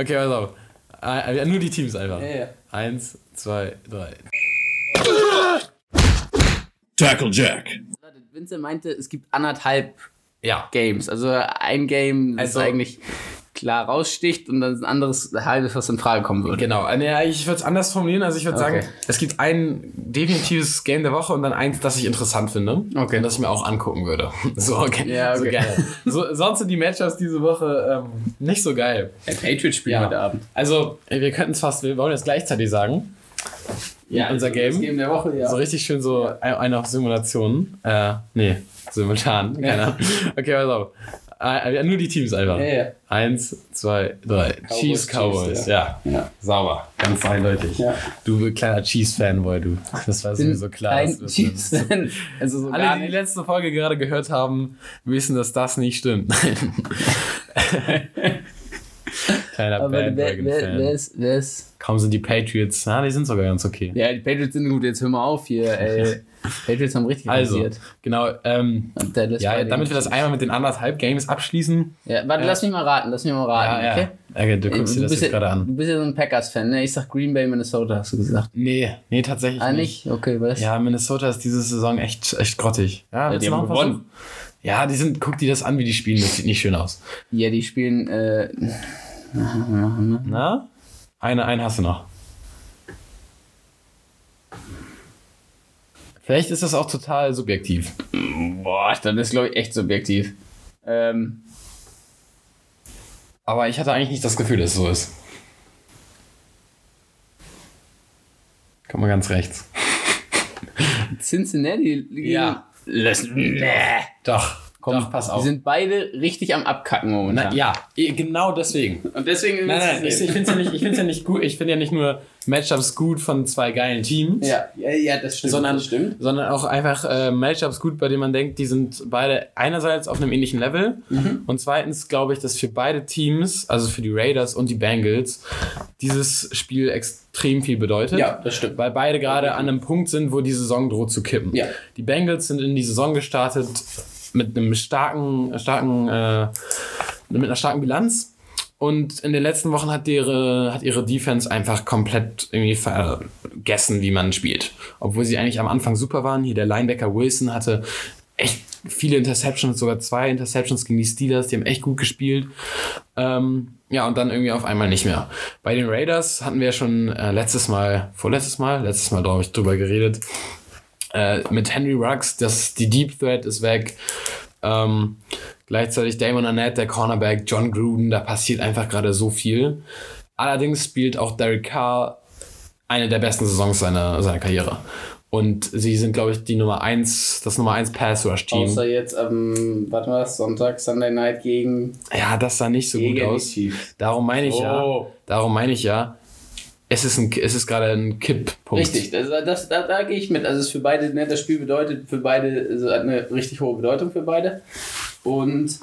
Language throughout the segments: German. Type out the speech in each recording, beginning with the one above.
Okay, pass auf. Äh, nur die Teams einfach. Ja, ja. Eins, zwei, drei. Tackle Jack. Vincent meinte, es gibt anderthalb Ja. Games. Also ein Game, Also- eigentlich klar raussticht und dann ein anderes halbes, was in Frage kommen würde. Genau, äh, ich würde es anders formulieren. Also ich würde Okay. sagen, es gibt ein definitives Game der Woche und dann eins, das ich interessant finde. Okay. Und das ich mir auch angucken würde. So, okay. Ja, So okay. geil. So, sonst sind die Matchups diese Woche ähm, nicht so geil. Der Patriots spielt Ja. heute Abend. Also, wir könnten es fast, wir wollen jetzt gleichzeitig sagen. Ja, unser Game. Das Game der Woche, ja. So richtig schön so ein- eine auf Simulation. Äh, nee, simultan. Keine Ja. Ahnung. Okay, pass auf. Äh, äh, nur die Teams einfach. Ja, ja. Eins, zwei, drei. Chiefs, Cowboys. Chiefs, ja. Ja. Sauber. Ganz eindeutig. Ja. Du kleiner Cheese-Fanboy, du. Das war sowieso klar. Kein dass du das Chiefs bist. Fan. Also so Alle, die die letzte Folge gerade gehört haben, wissen, dass das nicht stimmt. Kleiner Aber wer, wer, wer, Bandwagon-Fan. ist, wer ist. Kaum sind die Patriots, na, die sind sogar ganz okay. Ja, die Patriots sind gut, jetzt hör mal auf hier, ey. Patriots haben richtig Also, rasiert. genau, ähm, ja, damit wir das einmal mit den anderthalb Games abschließen. Ja, warte, Ja. lass mich mal raten, lass mich mal raten, okay? Okay, du guckst dir das jetzt ja, gerade an. du bist ja so ein Packers-Fan, ne? Ich sag Green Bay, Minnesota, hast du gesagt. Nee, nee, tatsächlich Ah, nicht. nicht? Okay, was? Ja, Minnesota ist diese Saison echt, echt grottig. Ja, willst die haben gewonnen. Ja, die sind, guck dir das an, wie die spielen. Das sieht nicht schön aus. Ja, die spielen, äh, Na? Eine, einen hast du noch. Vielleicht ist das auch total subjektiv. boah, das ist, glaube ich, echt subjektiv. Ähm, Aber ich hatte eigentlich nicht das Gefühl, dass es so ist. Komm mal ganz rechts. Cincinnati liegen. Ja. Nee. Doch, Komm, doch, pass Die auf. sind beide richtig am Abkacken momentan. Na, ja, eh, genau deswegen. Und deswegen. Nein, nein, ich, ich finde es ja, nicht- ich find's ja nicht gut. Ich finde ja nicht nur Matchups gut von zwei geilen Teams. Ja, ja, ja, das stimmt. sondern, das stimmt. sondern auch einfach äh, Matchups gut, bei denen man denkt, die sind beide einerseits auf einem ähnlichen Level Mhm. und zweitens glaube ich, dass für beide Teams, also für die Raiders und die Bengals, dieses Spiel extrem viel bedeutet. Ja, das stimmt. Weil beide gerade an einem Punkt sind, wo die Saison droht zu kippen. Ja. Die Bengals sind in die Saison gestartet mit einem starken, starken, äh, mit einer starken Bilanz. Und in den letzten Wochen hat ihre, hat ihre Defense einfach komplett irgendwie vergessen, wie man spielt. Obwohl sie eigentlich am Anfang super waren. Hier der Linebacker Wilson hatte echt viele Interceptions, sogar zwei Interceptions gegen die Steelers. Die haben echt gut gespielt. Ähm, ja, und dann irgendwie auf einmal nicht mehr. Bei den Raiders hatten wir ja schon äh, letztes Mal, vorletztes Mal, letztes Mal, glaube ich, drüber geredet. Äh, mit Henry Ruggs, das, die Deep Threat ist weg. Ähm, gleichzeitig Damon Arnett, der Cornerback, John Gruden, da passiert einfach gerade so viel. Allerdings spielt auch Derek Carr eine der besten Saisons seiner, seiner Karriere. Und sie sind, glaube ich, die Nummer 1, das Nummer 1 Pass Rush Team. Außer jetzt am, warte mal, Sonntag, Sunday Night gegen, Ja, das sah nicht so gut aus. Darum meine ich ja. Oh. Darum meine ich ja. Es ist, ein, es ist gerade ein Kipppunkt. Richtig, das, das, da, da gehe ich mit. Also es ist für beide, ne, das Spiel bedeutet für beide, also hat eine richtig hohe Bedeutung für beide. Und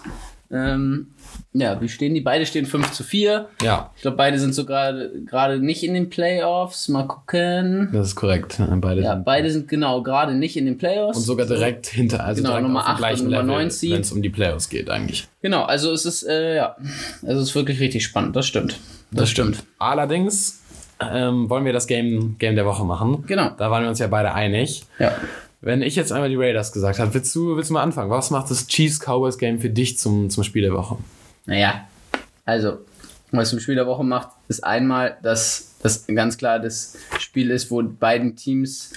ähm, ja, wie stehen die? Beide stehen 5 zu 4. Ja, Ich glaube, beide sind so gerade nicht in den Playoffs. Mal gucken. das ist korrekt. Beide Ja, sind beide sind genau gerade nicht in den Playoffs. und sogar direkt hinter, also Genau, direkt Nummer auf dem acht gleichen und Nummer Level, neun Seed. wenn es um die Playoffs geht eigentlich. Genau, also es ist, äh, ja, also es ist wirklich richtig spannend. Das stimmt. Das, stimmt. Allerdings ähm, wollen wir das Game, Game der Woche machen. Genau. Da waren wir uns ja beide einig. Ja. Wenn ich jetzt einmal die Raiders gesagt habe, willst du, willst du mal anfangen? Was macht das Chiefs Cowboys Game für dich zum, zum Spiel der Woche? Naja, also, was zum Spiel der Woche macht, ist einmal, dass das ganz klar das Spiel ist, wo beiden Teams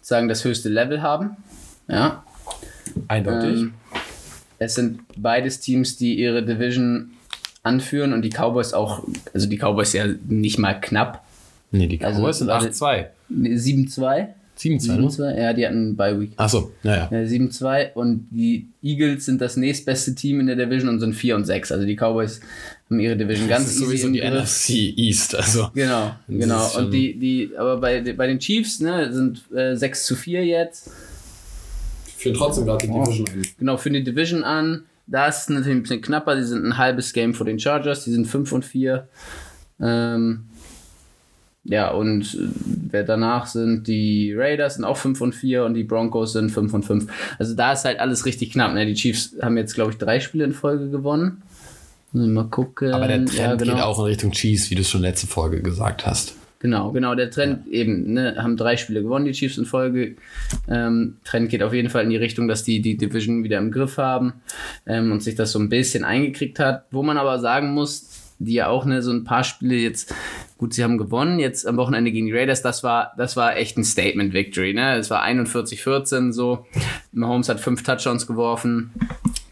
sagen das höchste Level haben. Ja. Eindeutig. Ähm, es sind beides Teams, die ihre Division anführen und die Cowboys auch, also die Cowboys ja nicht mal knapp. Nee, die also, Cowboys sind warte. 8-2. 7-2. 7-2, ne? 7-2, ja, die hatten Bye Week. Achso, naja. Ja, 7-2 und die Eagles sind das nächstbeste Team in der Division und sind 4 und 6. Also die Cowboys haben ihre Division Das ganz ist easy sowieso die. NFC East, also. Genau, genau. Und die, die, aber bei, bei den Chiefs, ne, sind äh, 6 zu 4 jetzt. Führen trotzdem gerade die Division an. Genau, für die Division an. Da ist es natürlich ein bisschen knapper. Die sind ein halbes Game vor den Chargers. Die sind 5 und 4. Ähm, ja, und äh, wer danach sind, die Raiders sind auch 5 und 4 und die Broncos sind 5 und 5. Also da ist halt alles richtig knapp. Ne? Die Chiefs haben jetzt, glaube ich, drei Spiele in Folge gewonnen. Mal gucken. Aber der Trend ja, genau. geht auch in Richtung Cheese, wie du es schon letzte Folge gesagt hast. Genau, genau. Der Trend eben, ne, haben drei Spiele gewonnen, die Chiefs in Folge. Ähm, Trend geht auf jeden Fall in die Richtung, dass die die Division wieder im Griff haben ähm, und sich das so ein bisschen eingekriegt hat. Wo man aber sagen muss, die ja auch ne, so ein paar Spiele jetzt, gut, sie haben gewonnen, jetzt am Wochenende gegen die Raiders, das war, das war echt ein Statement-Victory. Ne? Es war 41-14 so. Mahomes hat fünf Touchdowns geworfen.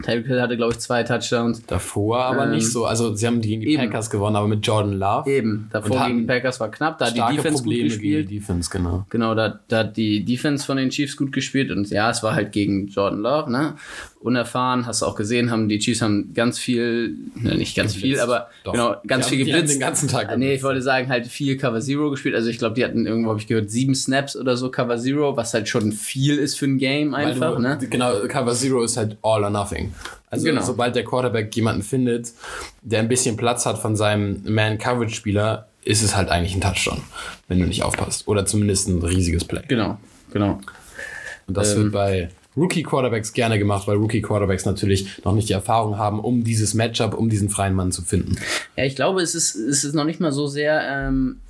Tyreek Hill hatte, glaube ich, zwei Touchdowns. Davor aber Ähm, nicht so. Also, sie haben gegen die eben. Packers gewonnen, aber mit Jordan Love. Eben, davor gegen die Packers war knapp, da hat die Defense gut Probleme gegen gespielt. die Defense, genau. Genau, da, da hat die Defense von den Chiefs gut gespielt und ja, es war halt gegen Jordan Love, ne? Unerfahren, hast du auch gesehen, haben die Chiefs haben ganz viel, ne, nicht ganz Geblitzt. viel, aber Doch. genau, ganz Die viel haben- die haben geblitzt. den ganzen Tag Ah, Nee, ich geblitzt. wollte sagen, halt viel Cover Zero gespielt. Also ich glaube, die hatten irgendwo, habe ich gehört, sieben Snaps oder so Cover Zero, was halt schon viel ist für ein Game einfach, du, ne? Genau, Cover Zero ist halt all or nothing. Also Genau. sobald der Quarterback jemanden findet, der ein bisschen Platz hat von seinem Man-Coverage-Spieler, ist es halt eigentlich ein Touchdown, wenn du nicht aufpasst. Oder zumindest ein riesiges Play. Genau, genau. Und das Ähm. wird bei Rookie-Quarterbacks gerne gemacht, weil Rookie-Quarterbacks natürlich noch nicht die Erfahrung haben, um dieses Matchup, um diesen freien Mann zu finden. Ja, ich glaube, es ist, es ist noch nicht mal so sehr ähm,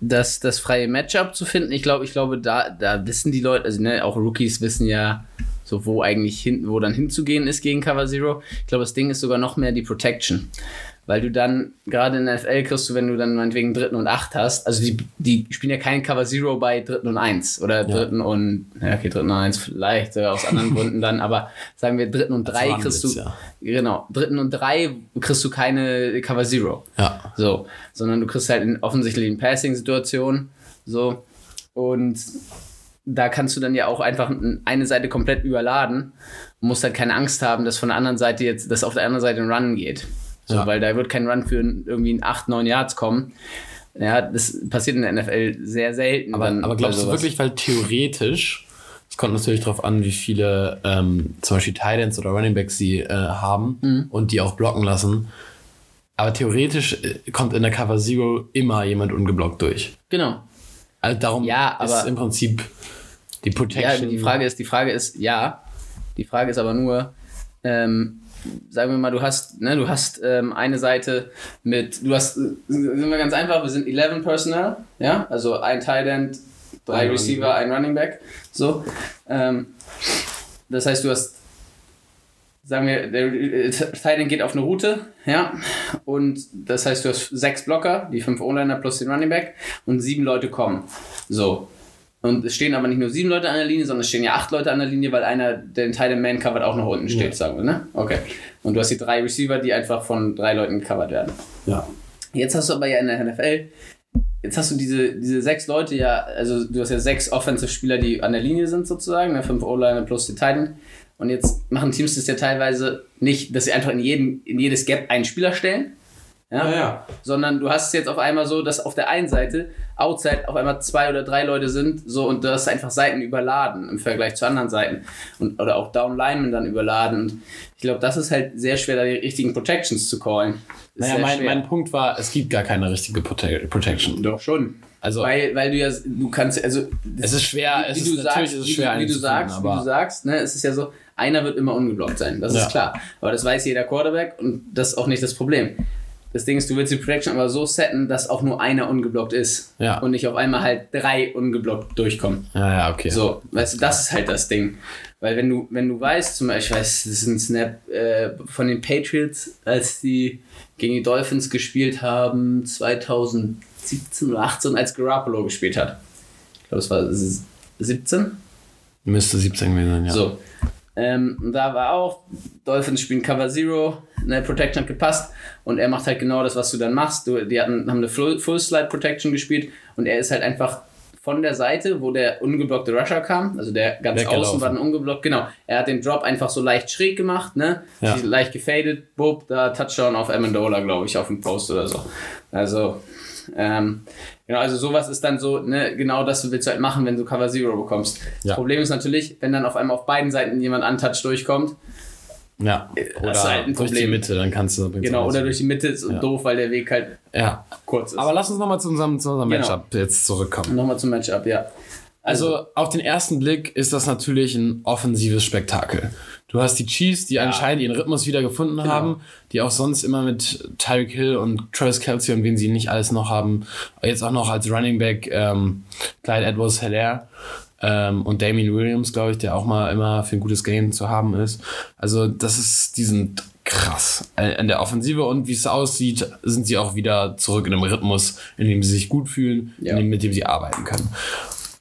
das, das freie Matchup zu finden. Ich glaube, ich glaube, da, da wissen die Leute, also ne, auch Rookies wissen ja so, wo eigentlich hin, wo dann hinzugehen ist gegen Cover Zero. Ich glaube, das Ding ist sogar noch mehr die Protection. Weil du dann, gerade in der NFL kriegst du, wenn du dann meinetwegen dritten und acht hast, also die, die spielen ja keinen Cover Zero bei dritten und eins oder dritten und, ja, okay, dritten und eins vielleicht, äh, aus anderen Gründen dann, aber sagen wir dritten und drei kriegst du, ja. genau, dritten und drei kriegst du keine Cover Zero. Ja. So, sondern du kriegst halt in offensichtlichen Passing-Situationen. So. Und da kannst du dann ja auch einfach eine Seite komplett überladen und musst halt keine Angst haben, dass von der anderen Seite jetzt, dass auf der anderen Seite ein Run geht. So, Ja. weil da wird kein Run für irgendwie ein 8, 9 Yards kommen. Ja, das passiert in der NFL sehr selten. Aber, aber glaubst du wirklich, weil theoretisch, es kommt natürlich darauf an, wie viele ähm, zum Beispiel Titans oder Runningbacks sie äh, haben Mhm. und die auch blocken lassen. Aber theoretisch äh, kommt in der Cover Zero immer jemand ungeblockt durch. Genau. Also darum Ja, aber- ist im Prinzip die Ja, Protection. die Frage ist, die Frage ist, ja. Die Frage ist aber nur, ähm, sagen wir mal, du hast, ne, du hast ähm, eine Seite mit, du hast, äh, sind wir ganz einfach, wir sind 11 Personnel, ja, also ein Tight End, drei Ein Running Receiver, ein Running Back, so. Ähm, das heißt, du hast, sagen wir, der äh, Tight End geht auf eine Route, ja, und das heißt, du hast sechs Blocker, die fünf O-Liner plus den Running Back und sieben Leute kommen, so. Und es stehen aber nicht nur sieben Leute an der Linie, sondern es stehen ja acht Leute an der Linie, weil einer, der den Teil Man covert, auch noch unten steht, sagen wir, ne? Okay. Und du hast die drei Receiver, die einfach von drei Leuten gecovert werden. ja. Jetzt hast du aber ja in der NFL, jetzt hast du diese, diese sechs Leute ja, also du hast ja sechs Offensive-Spieler, die an der Linie sind sozusagen, ne? fünf O-Liner plus die Titan. Und jetzt machen Teams das ja teilweise nicht, dass sie einfach in, jeden, in jedes Gap einen Spieler stellen. Ja, Ja, ja. sondern du hast es jetzt auf einmal so, dass auf der einen Seite outside auf einmal zwei oder drei Leute sind, so und du hast einfach Seiten überladen im Vergleich zu anderen Seiten und oder auch Down Linemen dann überladen und ich glaube, das ist halt sehr schwer, da die richtigen Protections zu callen. Ist Naja, mein, schwer. mein Punkt war, es gibt gar keine richtige Prote Protection. doch schon. Also Weil, weil du ja, du kannst, also es ist schwer, es wie ist, du natürlich sagst, ist es wie, schwer du- wie du sagst, wie du sagst, ne, es ist ja so, einer wird immer ungeblockt sein, das Ja. ist klar. Aber das weiß jeder Quarterback und das ist auch nicht das Problem. Das Ding ist, du willst die Protection aber so setten, dass auch nur einer ungeblockt ist. Ja. Und nicht auf einmal halt drei ungeblockt durchkommen. ja, ja, okay. So, weißt du, das ist halt das Ding. Weil wenn du, wenn du weißt, zum Beispiel, ich weiß, das ist ein Snap äh, von den Patriots, als die gegen die Dolphins gespielt haben, 2017 oder 18, als Garoppolo gespielt hat. Ich glaube, es war 17. Müsste 17 gewesen sein, ja. So. Ähm, da war auch, Dolphins spielen Cover Zero, ne, Protection hat gepasst und er macht halt genau das, was du dann machst. Du, die hatten, haben eine Full, Slide Protection gespielt und er ist halt einfach von der Seite, wo der ungeblockte Rusher kam, also der ganz außen war dann ungeblockt, genau. Er hat den Drop einfach so leicht schräg gemacht, ne? Ja. Leicht gefadet, boop, da Touchdown auf Amendola, glaube ich, auf dem Post oder so. Also, ähm, genau, also sowas ist dann so, ne, genau das willst du halt machen, wenn du Cover Zero bekommst. Ja. Das Problem ist natürlich, wenn dann auf einmal auf beiden Seiten jemand untouched durchkommt, ja. Oder ist halt durch die. Mitte, dann kannst du. genau, oder durch die Mitte ist Ja. doof, weil der Weg halt Ja. kurz ist. Aber lass uns nochmal zu unserem, zu unserem Genau. Matchup jetzt zurückkommen. nochmal zum Matchup, ja. Also auf den ersten Blick ist das natürlich ein offensives Spektakel. Du hast die Chiefs, die anscheinend ihren Rhythmus wieder gefunden Genau. haben, die auch sonst immer mit Tyreek Hill und Travis Kelsey und wen sie nicht alles noch haben, jetzt auch noch als Running Back ähm, Clyde Edwards Hilaire ähm, und Damien Williams, glaube ich, der auch mal immer für ein gutes Game zu haben ist. Also das ist, die sind krass äh, in der Offensive und wie es aussieht, sind sie auch wieder zurück in einem Rhythmus, in dem sie sich gut fühlen, Ja. in dem, mit dem sie arbeiten können.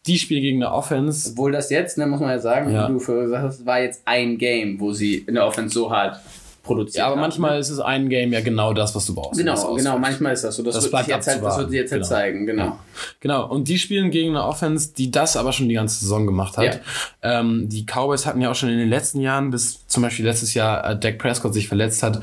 Die spielen gegen eine Offense, Obwohl das jetzt, ne, muss man ja sagen, Ja. wie du vorher gesagt hast, war jetzt ein Game, wo sie in der Offense so hart produziert Ja, aber haben. manchmal ist es ein Game ja genau das, was du brauchst. Genau, genau, manchmal ist das so. Das, Das wird, jetzt halt, das wird jetzt halt Genau. zeigen, genau. Genau, und die spielen gegen eine Offense, die das aber schon die ganze Saison gemacht hat. Ähm, die Cowboys hatten ja auch schon in den letzten Jahren, bis zum Beispiel letztes Jahr äh, Dak Prescott sich verletzt hat,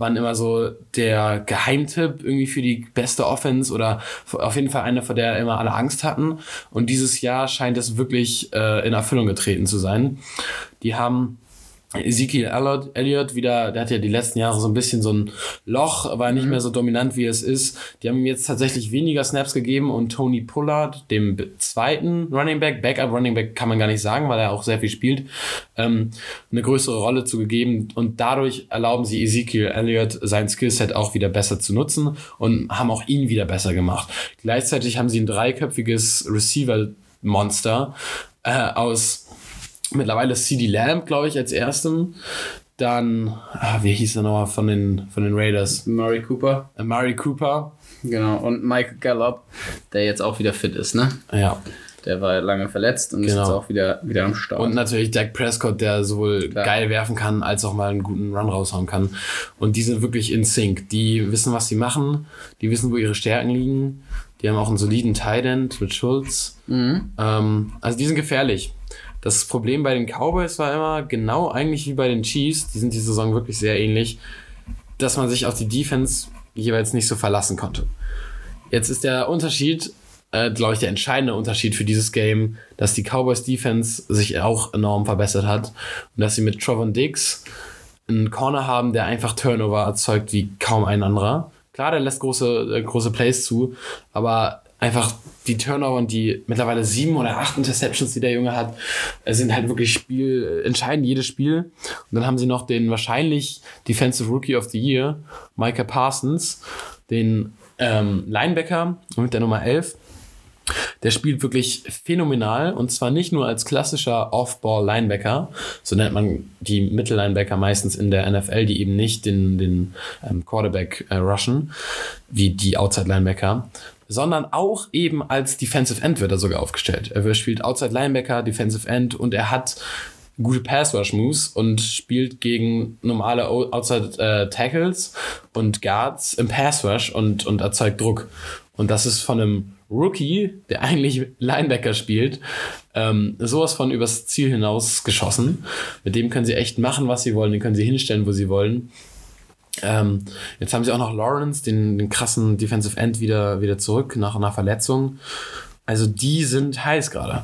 waren immer so der Geheimtipp irgendwie für die beste Offense oder auf jeden Fall eine, vor der immer alle Angst hatten. Und dieses Jahr scheint es wirklich äh, in Erfüllung getreten zu sein. Die haben Ezekiel Elliott, wieder, der hat ja die letzten Jahre so ein bisschen so ein Loch, war nicht mehr so dominant, wie es ist. Die haben ihm jetzt tatsächlich weniger Snaps gegeben und Tony Pollard, dem zweiten Running Back, Backup Running Back kann man gar nicht sagen, weil er auch sehr viel spielt, ähm, eine größere Rolle zu gegeben und dadurch erlauben sie Ezekiel Elliott sein Skillset auch wieder besser zu nutzen und haben auch ihn wieder besser gemacht. Gleichzeitig haben sie ein dreiköpfiges Receiver-Monster äh, aus mittlerweile CD Lamb, glaube ich, als erstem. Dann, ah, wie hieß er nochmal von den, von den Raiders? Murray Cooper, Äh, Murray Cooper. genau. Und Michael Gallup, der jetzt auch wieder fit ist, ne? Ja. Der war lange verletzt und ist Genau. jetzt auch wieder, wieder am Start. Und natürlich Dak Prescott, der sowohl Klar. geil werfen kann, als auch mal einen guten Run raushauen kann. Und die sind wirklich in Sync. Die wissen, was sie machen. Die wissen, wo ihre Stärken liegen. Die haben auch einen soliden Tight End mit Schulz. Mhm. Ähm, also die sind gefährlich. Das Problem bei den Cowboys war immer genau eigentlich wie bei den Chiefs. Die sind die Saison wirklich sehr ähnlich, dass man sich auf die Defense jeweils nicht so verlassen konnte. Jetzt ist der Unterschied, äh, glaube ich, der entscheidende Unterschied für dieses Game, dass die Cowboys Defense sich auch enorm verbessert hat und dass sie mit Trovon Diggs einen Corner haben, der einfach Turnover erzeugt wie kaum ein anderer. Klar, der lässt große, äh, große Plays zu, aber einfach die Turnover und die mittlerweile sieben oder acht Interceptions, die der Junge hat, äh, sind halt wirklich Spiel, entscheiden jedes Spiel. Und dann haben sie noch den wahrscheinlich Defensive Rookie of the Year, Micah Parsons, den ähm, Linebacker mit der Nummer 11. Der spielt wirklich phänomenal und zwar nicht nur als klassischer Off-Ball-Linebacker, so nennt man die Mittellinebacker meistens in der NFL, die eben nicht den, den ähm, Quarterback äh, rushen, wie die Outside-Linebacker, sondern auch eben als Defensive End wird er sogar aufgestellt. Er spielt Outside-Linebacker, Defensive End und er hat gute Pass-Rush-Moves und spielt gegen normale Outside-Tackles und Guards im Pass-Rush und, und erzeugt Druck. Und das ist von einem Rookie, der eigentlich Linebacker spielt, ähm, sowas von übers Ziel hinaus geschossen. Mit dem können sie echt machen, was sie wollen, den können sie hinstellen, wo sie wollen. Ähm, jetzt haben sie auch noch Lawrence, den, den krassen Defensive End, wieder, wieder zurück nach einer Verletzung. Also die sind heiß gerade.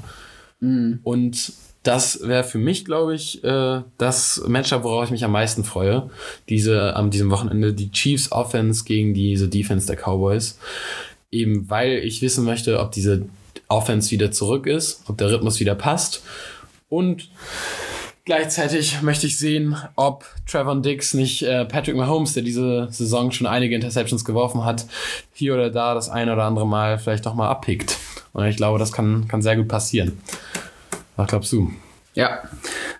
Und das wäre für mich, glaube ich, äh, das Matchup, worauf ich mich am meisten freue. Diese, an diesem Wochenende, die Chiefs Offense gegen diese Defense der Cowboys. Eben weil ich wissen möchte, ob diese Offense wieder zurück ist, ob der Rhythmus wieder passt. Und gleichzeitig möchte ich sehen, ob Trevor Dix nicht äh, Patrick Mahomes, der diese Saison schon einige Interceptions geworfen hat, hier oder da das ein oder andere Mal vielleicht doch mal abpickt. Und ich glaube, das kann, kann sehr gut passieren. Was glaubst du? Ja,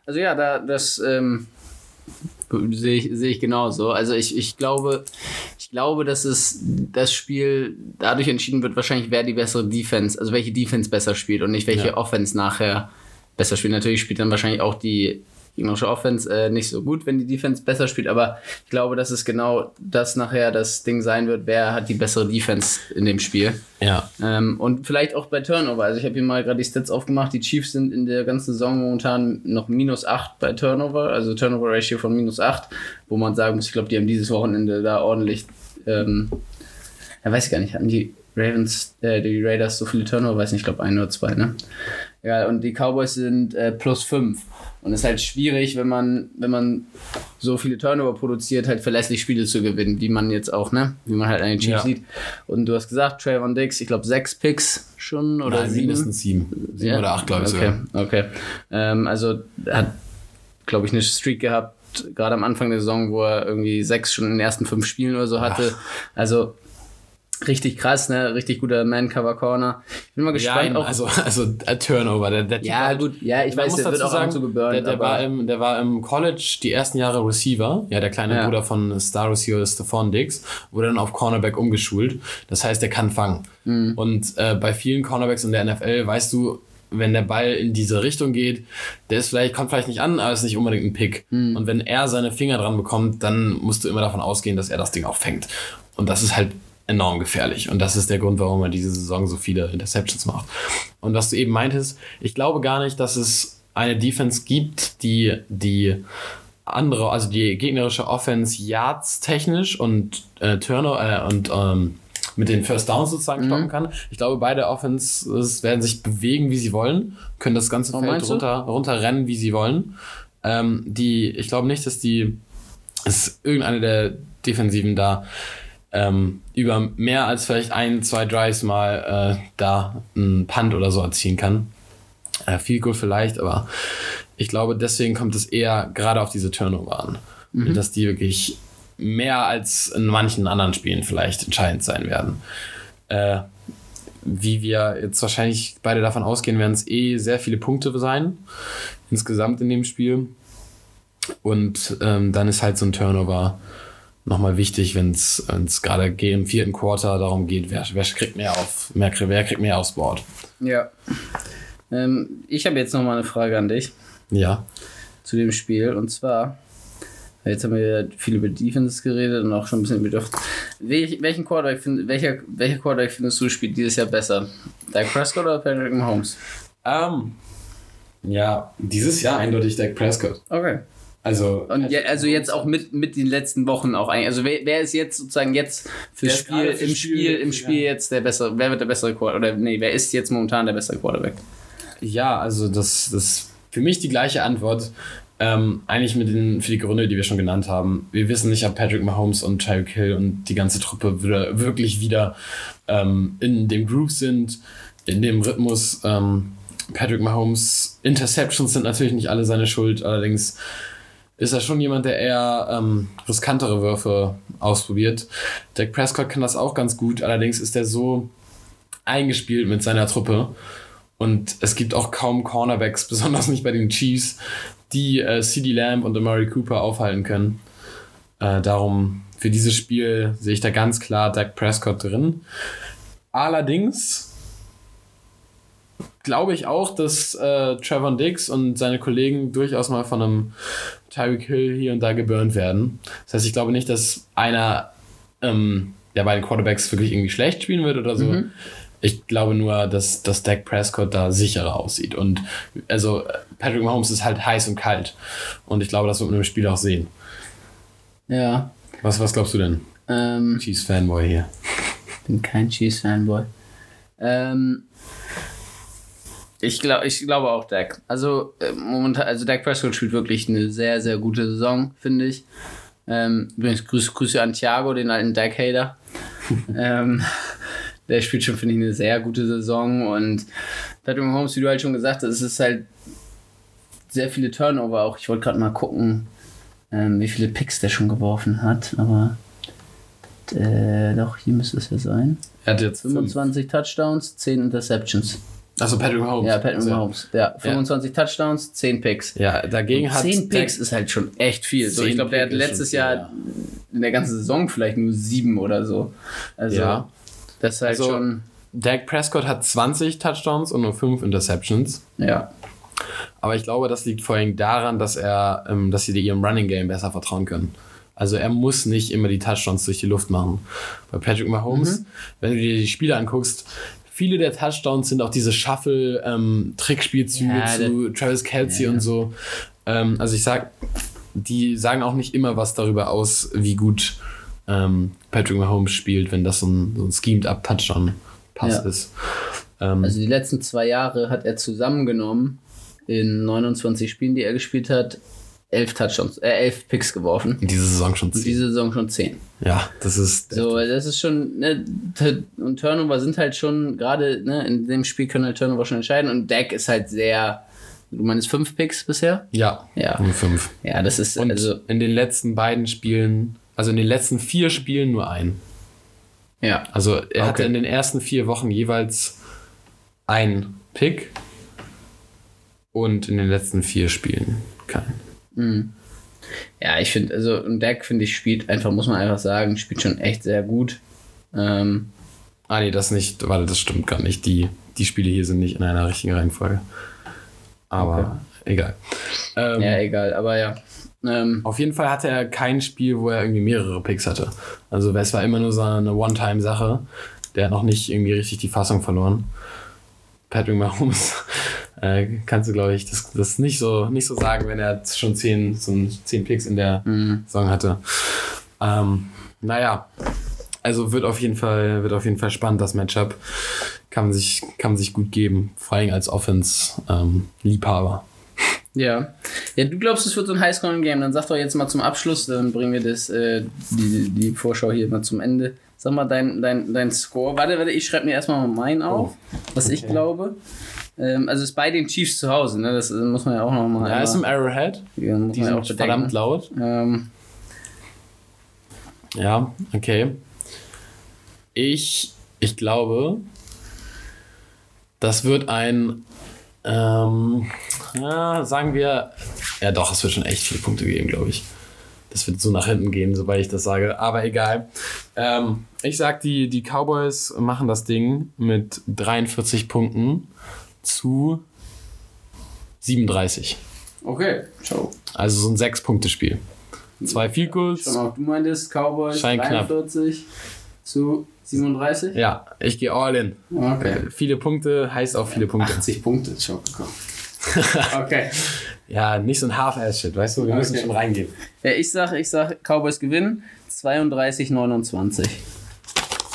also ja, da das ähm, sehe ich, sehe ich genauso. Also ich, ich glaube, ich glaube, dass es das Spiel dadurch entschieden wird, wahrscheinlich wer die bessere Defense, also welche Defense besser spielt und nicht welche Ja. Offense nachher besser spielt. Natürlich spielt dann wahrscheinlich auch die gegnerische Offense äh, nicht so gut, wenn die Defense besser spielt, aber ich glaube, dass es genau das nachher das Ding sein wird, wer hat die bessere Defense in dem Spiel. Ja. Ähm, und vielleicht auch bei Turnover. Also ich habe hier mal gerade die Stats aufgemacht. Die Chiefs sind in der ganzen Saison momentan noch minus 8 bei Turnover, also Turnover Ratio von minus 8, wo man sagen muss, ich glaube, die haben dieses Wochenende da ordentlich, ähm, ja, weiß ich gar nicht, hatten die Ravens, äh, die Raiders so viele Turnover, weiß nicht, ich glaube ein oder zwei, ne? Ja, und die Cowboys sind äh, plus 5. Und es ist halt schwierig, wenn man, wenn man so viele Turnover produziert, halt verlässlich Spiele zu gewinnen, wie man jetzt auch, ne? Wie man halt an den Chiefs Ja. sieht. Und du hast gesagt, Trayvon Dix, ich glaube sechs Picks schon oder Nein, sieben. mindestens sieben. Sieben Ja? oder acht, glaube ich okay, sogar. Okay. Ähm, also hat glaube ich, eine Streak gehabt, gerade am Anfang der Saison, wo er irgendwie sechs schon in den ersten fünf Spielen oder so hatte. Also richtig krass, ne? Richtig guter Man-Cover-Corner. Ich bin mal gespannt. Ja, also, also äh, Turnover. Der, der ja, gut, ja, ich weiß, der wird auch sagen, zu geburnt. der, der, war im, der war im College die ersten Jahre Receiver, ja, der kleine Ja. Bruder von Star Receiver Stephon Diggs, wurde dann auf Cornerback umgeschult. Das heißt, der kann fangen. Mhm. Und äh, bei vielen Cornerbacks in der NFL weißt du, wenn der Ball in diese Richtung geht, der ist vielleicht, kommt vielleicht nicht an, aber ist nicht unbedingt ein Pick. Mhm. Und wenn er seine Finger dran bekommt, dann musst du immer davon ausgehen, dass er das Ding auch fängt. Und das ist halt enorm gefährlich. Und das ist der Grund, warum er diese Saison so viele Interceptions macht. Und was du eben meintest, ich glaube gar nicht, dass es eine Defense gibt, die die andere, also die gegnerische Offense Yards technisch und äh, Turner äh, und ähm, mit den First Downs sozusagen Mhm. stoppen kann. Ich glaube, beide Offenses werden sich bewegen, wie sie wollen, können das ganze Oh, Feld runter, runterrennen, wie sie wollen. Ähm, die, ich glaube nicht, dass die, dass irgendeine der Defensiven da ähm, über mehr als vielleicht ein, zwei Drives mal äh, da einen Punt oder so erzielen kann. Äh, viel gut vielleicht, aber ich glaube, deswegen kommt es eher gerade auf diese Turnover an. Dass die wirklich mehr als in manchen anderen Spielen vielleicht entscheidend sein werden. Äh, wie wir jetzt wahrscheinlich beide davon ausgehen, werden es eh sehr viele Punkte sein. Insgesamt in dem Spiel. Und ähm, dann ist halt so ein Turnover nochmal wichtig, wenn es gerade ge- im vierten Quarter darum geht, wer, wer kriegt mehr auf, mehr, wer kriegt mehr aufs Board. Ja. Ähm, ich habe jetzt noch mal eine Frage an dich Ja. zu dem Spiel. Und zwar, jetzt haben wir viel über Defense geredet und auch schon ein bisschen über. Welch, welchen Quarterback find, welcher, welcher Quarterback findest du spielt dieses Jahr besser? Dak Prescott oder Patrick Mahomes? Ähm, ja, dieses Jahr eindeutig Dak Prescott. Okay. Also, Und je, also jetzt auch mit, mit den letzten Wochen auch eigentlich. Also wer, wer ist jetzt sozusagen jetzt fürs ist Spiel, gerade im Spiel, Spiel, im ja. Spiel jetzt der bessere, wer wird der bessere Quarterback? Oder nee, wer ist jetzt momentan der bessere Quarterback? ja, also das, das für mich die gleiche Antwort. Ähm, eigentlich mit den, für die Gründe, die wir schon genannt haben. Wir wissen nicht, ob Patrick Mahomes und Tyreek Hill und die ganze Truppe wieder, wirklich wieder ähm, in dem Groove sind, in dem Rhythmus. Ähm, Patrick Mahomes Interceptions sind natürlich nicht alle seine Schuld, allerdings ist er schon jemand, der eher ähm, riskantere Würfe ausprobiert. Dak Prescott kann das auch ganz gut, allerdings ist er so eingespielt mit seiner Truppe. Und es gibt auch kaum Cornerbacks, besonders nicht bei den Chiefs, die äh, CD Lamb und Amari Cooper aufhalten können. Äh, darum, für dieses Spiel sehe ich da ganz klar Dak Prescott drin. Allerdings glaube ich auch, dass äh, Trevor Diggs und seine Kollegen durchaus mal von einem Tyreek Hill hier und da geburnt werden. Das heißt, ich glaube nicht, dass einer ähm, der beiden Quarterbacks wirklich irgendwie schlecht spielen wird oder so. Ich glaube nur, dass, dass Dak Prescott da sicherer aussieht. Und also Patrick Mahomes ist halt heiß und kalt. Und ich glaube, das wird man im Spiel auch sehen. Ja. Was, was glaubst du denn? Ähm, Chiefs Fanboy hier. bin kein Chiefs-Fanboy. Ähm, ich, glaub, ich glaube auch Dak. Also äh, momentan, also Dak Prescott spielt wirklich eine sehr, sehr gute Saison, finde ich. Ähm, übrigens Grüße, Grüße an Thiago, den alten Dak-Hater. ähm, der spielt schon, finde ich, eine sehr gute Saison. Und Patrick Mahomes, wie du halt schon gesagt hast, es ist halt sehr viele Turnover auch. Ich wollte gerade mal gucken, ähm, wie viele Picks der schon geworfen hat. Aber äh, doch, hier müsste es ja sein. Er hat jetzt 25 Touchdowns, 10 Interceptions. Also Patrick Mahomes. Ja, Patrick Also, Mahomes. Ja, 25 Touchdowns, 10 Picks. Ja, dagegen hat 10 Dak- Picks ist halt schon echt viel. So, 10 ich glaube, der hat letztes viel, Jahr ja. in der ganzen Saison vielleicht nur 7 oder so. Also, Ja. das ist halt Also- schon. Dak Prescott hat 20 Touchdowns und nur 5 Interceptions. Ja. Aber ich glaube, das liegt vor allem daran, dass er, ähm, dass sie ihrem Running Game besser vertrauen können. Also er muss nicht immer die Touchdowns durch die Luft machen. Bei Patrick Mahomes, wenn du dir die Spiele anguckst, viele der Touchdowns sind auch diese Shuffle-Trickspielzüge Ja, zu Travis Kelsey Ja. und so. Ähm, also ich sag, die sagen auch nicht immer was darüber aus, wie gut ähm, Patrick Mahomes spielt, wenn das so ein, so ein Schemed-Up-Touchdown-Pass Ja. ist. Ähm, Also die letzten zwei Jahre hat er zusammengenommen in 29 Spielen, die er gespielt hat, 11 Touchdowns, äh, 11 Picks geworfen. diese Saison schon Und zehn. diese Saison schon 10. Ja, das ist. So, das ist schon, ne, und Turnover sind halt schon, gerade ne, in dem Spiel können halt Turnover schon entscheiden und Dak ist halt sehr, Du meinst fünf Picks bisher? Ja, Ja. nur fünf. Ja, das ist Und also. in den letzten beiden Spielen, also in den letzten vier Spielen nur ein. Ja. Also er hatte Okay. in den ersten vier Wochen jeweils ein Pick und in den letzten vier Spielen keinen. Ja, ich finde, also und Dak, finde ich, spielt einfach, muss man einfach sagen, spielt schon echt sehr gut. Ähm, Ah nee, das nicht, warte, das stimmt gar nicht. Die, die Spiele hier sind nicht in einer richtigen Reihenfolge. Aber egal. Ähm, ja, egal, aber ja. Ähm, Auf jeden Fall hatte er kein Spiel, wo er irgendwie mehrere Picks hatte. Also es war immer nur so eine One-Time-Sache. Der hat noch nicht irgendwie richtig die Fassung verloren. Patrick Mahomes äh, kannst du, glaube ich, das, das nicht so nicht so sagen, wenn er schon zehn, so zehn Picks in der Saison hatte. Ähm, naja, also wird auf jeden Fall wird auf jeden Fall spannend das Matchup. Kann man sich kann man sich gut geben, vor allem als Offense ähm, ja. Ja, du glaubst, es wird so ein Highscoring-Game. Dann sag doch jetzt mal zum Abschluss, dann bringen wir das, äh, die, die Vorschau hier mal zum Ende. Sag mal dein, dein, dein Score. Warte, warte, ich schreibe mir erstmal mal meinen auf, was ich glaube. Ähm, also ist bei den Chiefs zu Hause, ne? Das äh, muss man ja auch nochmal. Ja, ist im Arrowhead. ja, Die man ja sind verdammt laut. Ähm, Ja, okay. Ich, ich glaube, das wird ein, ähm, ja, sagen wir, ja doch, es wird schon echt viele Punkte geben, glaube ich. Das wird so nach hinten gehen, sobald ich das sage. Aber egal. Ähm, ich sag, die, die Cowboys machen das Ding mit 43 Punkten zu 37. okay, ciao. Also so ein 6-Punkte-Spiel. Zwei Field Goals. Schon du meintest Cowboys Schein knapp. 43 zu 37? Ja, ich gehe all in. Okay. Viele Punkte heißt auch viele Punkte. 80 Punkte, ciao okay. Ja, nicht so ein Half-Ass-Shit, weißt du? Wir müssen Okay. schon reingehen. Ja, ich sag, ich sag, Cowboys gewinnen 32, 29.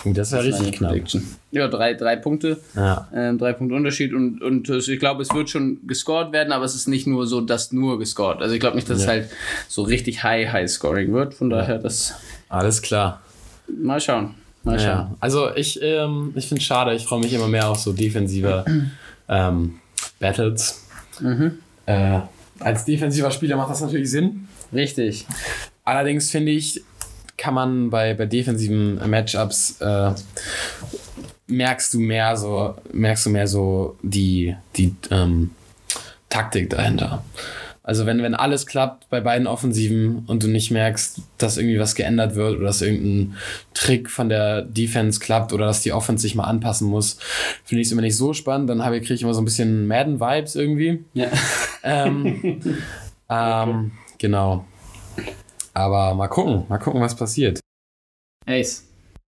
Das wäre richtig knapp. Prediction. Ja, drei, drei Punkte. Ja. Ähm, drei Punkte Unterschied und, und ich glaube, es wird schon gescored werden, aber es ist nicht nur so, dass nur gescored. Also ich glaube nicht, dass es Ja. halt so richtig high, high scoring wird. Von daher, das Alles klar. mal schauen. Mal schauen. Ja. Also ich, ähm, ich finde es schade, ich freue mich immer mehr auf so defensive ähm, Battles. Mhm. Äh, als defensiver Spieler macht das natürlich Sinn. Richtig. Allerdings finde ich, kann man bei, bei defensiven Matchups äh, merkst du mehr so, merkst du mehr so die, die ähm, Taktik dahinter. Also wenn, wenn alles klappt bei beiden Offensiven und du nicht merkst, dass irgendwie was geändert wird oder dass irgendein Trick von der Defense klappt oder dass die Offense sich mal anpassen muss, finde ich es immer nicht so spannend. Dann habe ich, kriege ich immer so ein bisschen Madden-Vibes irgendwie. Ja. Ähm, ähm, genau. Aber mal gucken, mal gucken, was passiert. Ace.